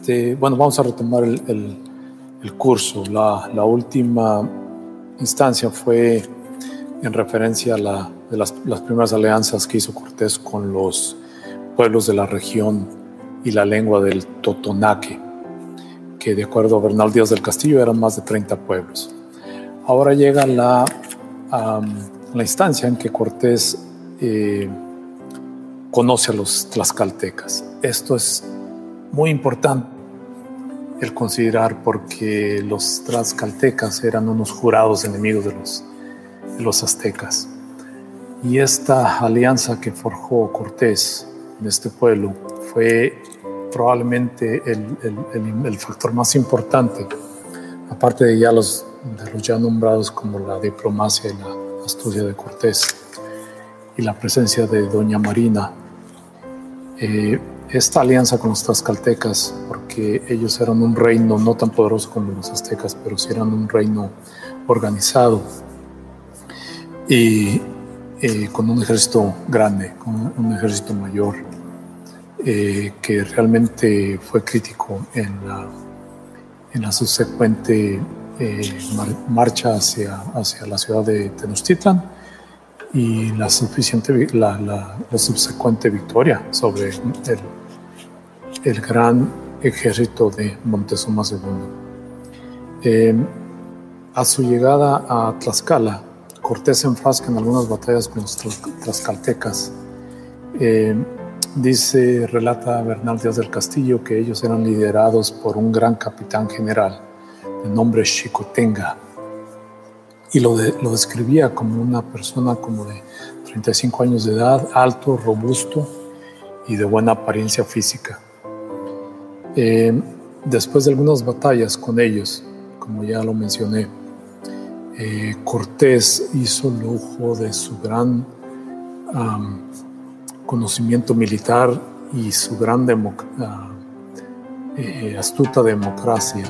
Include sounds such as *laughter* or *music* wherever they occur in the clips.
Este, bueno, vamos a retomar el, curso. La, última instancia fue en referencia a las, primeras alianzas que hizo Cortés con los pueblos de la región y la lengua del Totonaque, que de acuerdo a Bernal Díaz del Castillo eran más de 30 pueblos. Ahora llega la, la instancia en que Cortés eh, conoce a los tlaxcaltecas. Esto es muy importante el considerar porque los tlaxcaltecas eran unos jurados enemigos de los, los aztecas. Y esta alianza que forjó Cortés en este pueblo fue probablemente el, el, el, factor más importante, aparte de ya los, de los ya nombrados como la diplomacia y la astucia de Cortés y la presencia de Doña Marina. Eh, esta alianza con los tlaxcaltecas, porque ellos eran un reino no tan poderoso como los aztecas, pero sí eran un reino organizado y eh, con un ejército grande, con un ejército mayor, eh, que realmente fue crítico en la, en la subsecuente eh, marcha hacia, hacia la ciudad de Tenochtitlan y la, suficiente, la, la, la subsecuente victoria sobre el el gran ejército de Montezuma II. Eh, a su llegada a Tlaxcala, Cortés se enfrasca en algunas batallas con los tlaxcaltecas. Eh, dice, relata Bernal Díaz del Castillo que ellos eran liderados por un gran capitán general de nombre Xicotenga y lo, lo describía como una persona como de 35 años de edad, alto, robusto y de buena apariencia física. Eh, después de algunas batallas con ellos, como ya lo mencioné, eh, Cortés hizo lujo de su gran conocimiento militar y su gran ah, eh, astuta democracia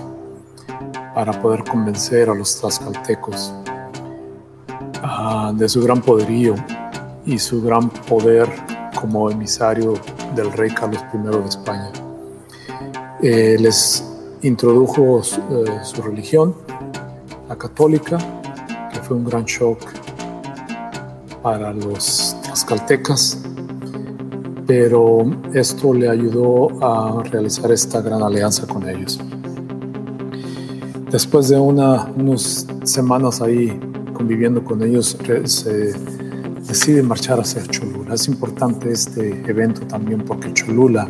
para poder convencer a los tlaxcaltecos ah, de su gran poderío y su gran poder como emisario del rey Carlos I de España. Eh, les introdujo eh, su, religión, la católica, que fue un gran shock para los tlaxcaltecas, pero esto le ayudó a realizar esta gran alianza con ellos. Después de una, unas semanas ahí conviviendo con ellos, se decide marchar hacia Cholula. Es importante este evento también porque Cholula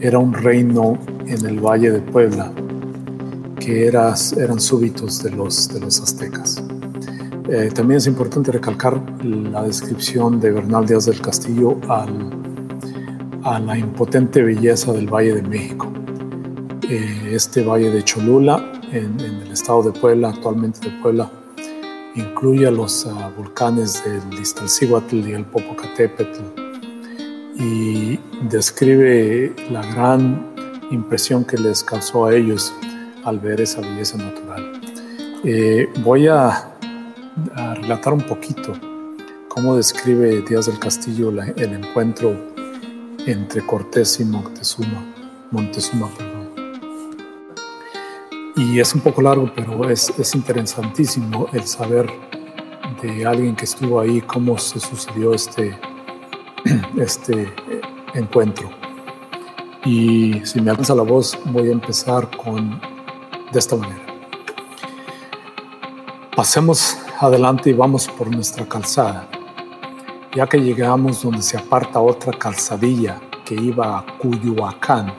era un reino en el Valle de Puebla que eran súbitos de los, aztecas. Eh, también es importante recalcar la descripción de Bernal Díaz del Castillo a la impotente belleza del Valle de México. Eh, este Valle de Cholula, en, el estado de Puebla, actualmente de Puebla, incluye a los volcanes del Iztaccíhuatl y el Popocatépetl, y describe la gran impresión que les causó a ellos al ver esa belleza natural. Eh, voy a, relatar un poquito cómo describe Díaz del Castillo el encuentro entre Cortés y Montezuma. Montezuma perdón. Y es un poco largo, pero es, es interesantísimo el saber de alguien que estuvo ahí cómo se sucedió este, *clears throat* este encuentro. Y si me alcanza la voz, voy a empezar con de esta manera. Pasemos adelante y vamos por nuestra calzada. Ya que llegamos donde se aparta otra calzadilla que iba a Cuyuacán,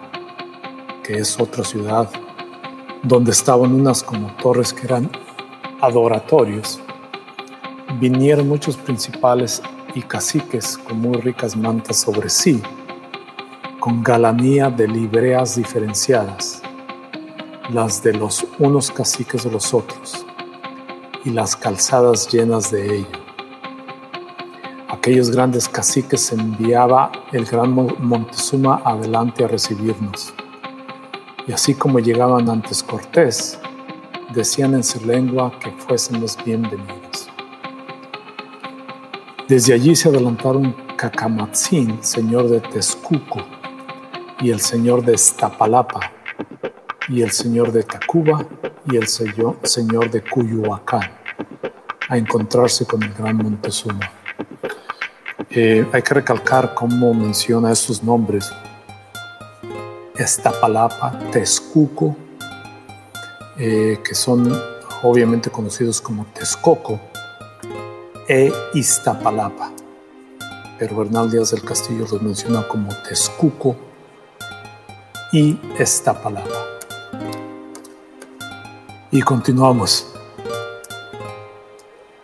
que es otra ciudad, donde estaban unas como torres que eran adoratorios, vinieron muchos principales caciques con muy ricas mantas sobre sí, con galanía de libreas diferenciadas, las de los unos caciques de los otros, y las calzadas llenas de ello. Aquellos grandes caciques enviaba el gran Montezuma adelante a recibirnos. Y así como llegaban antes Cortés, decían en su lengua que fuésemos bienvenidos. Desde allí se adelantaron Cacamatzin, señor de Texcuco, y el señor de Iztapalapa, y el señor de Tacuba, y el señor de Cuyuacán, a encontrarse con el gran Montezuma. Eh, hay que recalcar cómo menciona esos nombres. Iztapalapa, Texcuco, eh, que son obviamente conocidos como Texcoco, e Iztapalapa. Pero Bernal Díaz del Castillo los menciona como Texcuco y Iztapalapa. Y continuamos.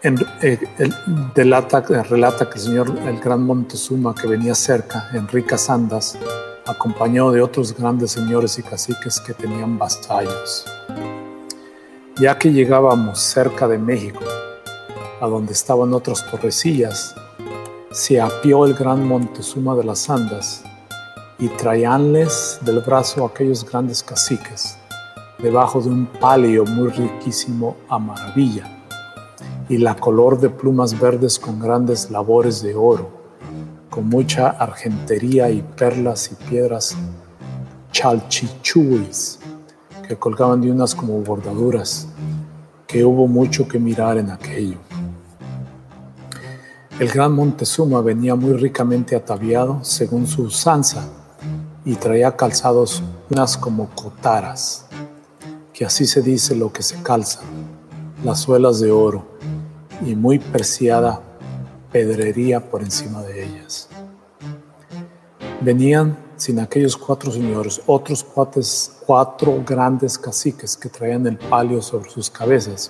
En, eh, relata que el señor, el gran Montezuma, que venía cerca, en ricas andas, acompañado de otros grandes señores y caciques que tenían vasallos. Ya que llegábamos cerca de México, a donde estaban otras torrecillas, se apió el gran Montezuma de las Andas y traíanles del brazo aquellos grandes caciques, debajo de un palio muy riquísimo a maravilla y la color de plumas verdes con grandes labores de oro, con mucha argentería y perlas y piedras chalchichuis que colgaban de unas como bordaduras, que hubo mucho que mirar en aquello. El gran Montezuma venía muy ricamente ataviado según su usanza y traía calzados unas como cotaras, que así se dice lo que se calza, las suelas de oro y muy preciada pedrería por encima de ellas. Venían sin aquellos cuatro señores otros cuatro grandes caciques que traían el palio sobre sus cabezas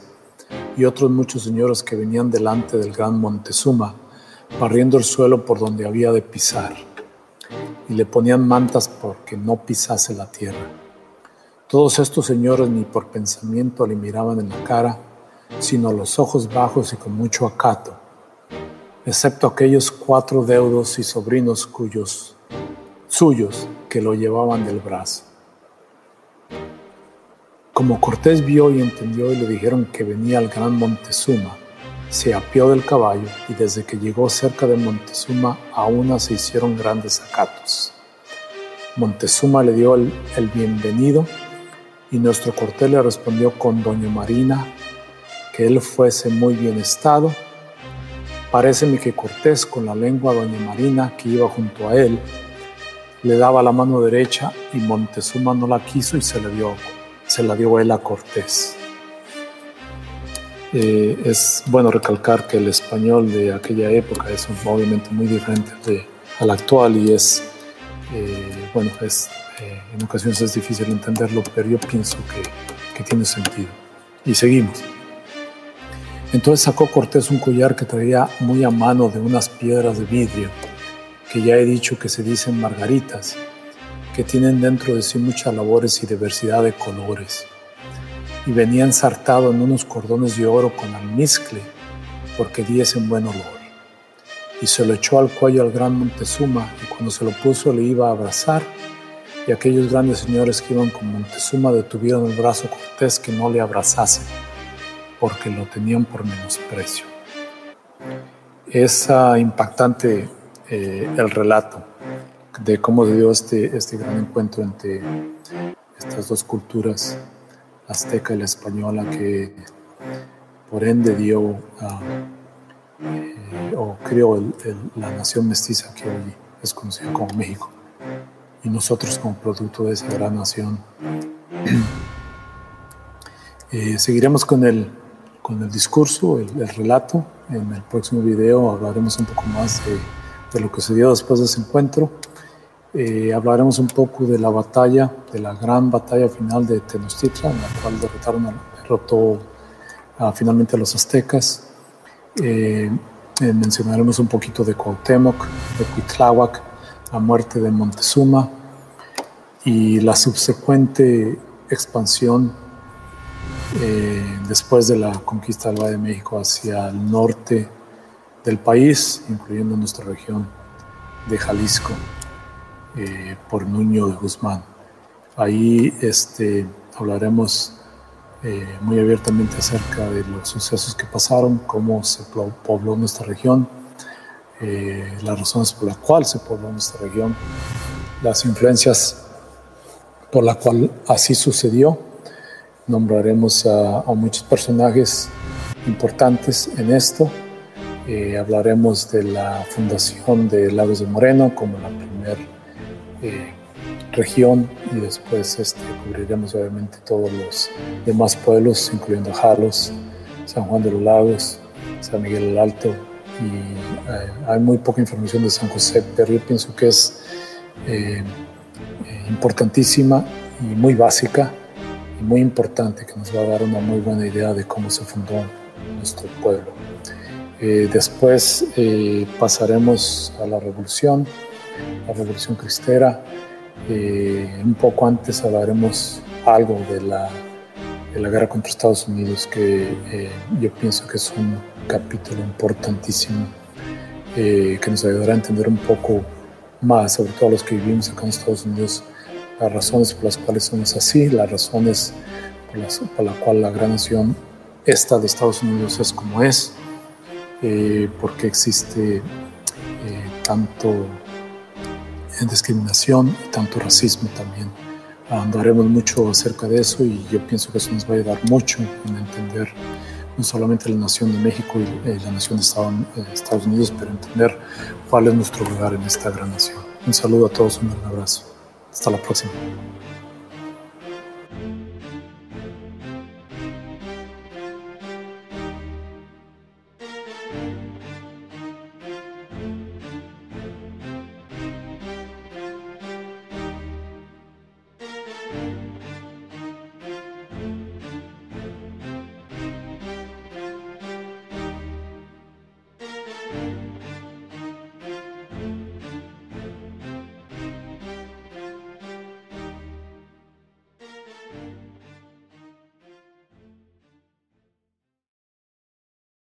y otros muchos señores que venían delante del gran Montezuma, barriendo el suelo por donde había de pisar, y le ponían mantas porque no pisase la tierra. Todos estos señores ni por pensamiento le miraban en la cara, sino los ojos bajos y con mucho acato, excepto aquellos cuatro deudos y sobrinos cuyos suyos que lo llevaban del brazo. Como Cortés vio y entendió y le dijeron que venía el gran Montezuma, se apió del caballo y desde que llegó cerca de Montezuma a una se hicieron grandes acatos. Montezuma le dio el, el bienvenido y nuestro Cortés le respondió con Doña Marina que él fuese muy bien estado. Paréceme que Cortés, con la lengua doña Marina, que iba junto a él, le daba la mano derecha y Montezuma no la quiso y se la dio, se la dio él a Cortés. Eh, es bueno recalcar que el español de aquella época es obviamente muy diferente al actual y es, eh, bueno, es, eh, en ocasiones es difícil entenderlo, pero yo pienso que, que tiene sentido. Y seguimos. Entonces sacó Cortés un collar que traía muy a mano de unas piedras de vidrio, que ya he dicho que se dicen margaritas, que tienen dentro de sí muchas labores y diversidad de colores. Y venía ensartado en unos cordones de oro con almizcle, porque diesen buen olor. Y se lo echó al cuello al gran Montezuma, y cuando se lo puso le iba a abrazar, y aquellos grandes señores que iban con Montezuma detuvieron el brazo Cortés que no le abrazase porque lo tenían por menosprecio. Es impactante eh, el relato de cómo se dio este, este gran encuentro entre estas dos culturas, azteca y la española, que por ende dio eh, o creó la nación mestiza que hoy es conocida como México. Y nosotros como producto de esa gran nación. *clears throat* Eh, seguiremos con el con el discurso, el, relato. En el próximo video hablaremos un poco más de, lo que se dio después de ese encuentro. Eh, hablaremos un poco de la batalla, de la gran batalla final de Tenochtitlan, en la cual derrotaron, derrotó finalmente a los aztecas. Eh, eh, mencionaremos un poquito de Cuauhtémoc, de Cuitláhuac, la muerte de Montezuma y la subsecuente expansión después de la conquista del Valle de México hacia el norte del país, incluyendo nuestra región de Jalisco, eh, por Nuño de Guzmán. Ahí este, hablaremos eh, muy abiertamente acerca de los sucesos que pasaron, cómo se pobló nuestra región, las razones por las cuales se pobló nuestra región, las influencias por la cual así sucedió. Nombraremos a, muchos personajes importantes en esto. Eh, hablaremos de la fundación de Lagos de Moreno como la primera eh, región y después este, cubriremos obviamente todos los demás pueblos, incluyendo Jalos, San Juan de los Lagos, San Miguel el Alto y eh, hay muy poca información de San José, pero yo pienso que es importantísima y muy básica y muy importante que nos va a dar una muy buena idea de cómo se fundó nuestro pueblo. Eh, después eh, pasaremos a la revolución, la revolución cristera. Eh, un poco antes hablaremos algo de la, de la guerra contra Estados Unidos, que yo pienso que es un capítulo importantísimo que nos ayudará a entender un poco más, sobre todo los que vivimos acá en Estados Unidos, las razones por las cuales somos así, las razones por las por la cual la gran nación esta de Estados Unidos es como es, eh, porque existe eh, tanto discriminación y tanto racismo también. Andaremos mucho acerca de eso y yo pienso que eso nos va a ayudar mucho en entender no solamente la nación de México y la nación de Estados Unidos, pero entender cuál es nuestro lugar en esta gran nación. Un saludo a todos, un gran abrazo. Hasta la próxima.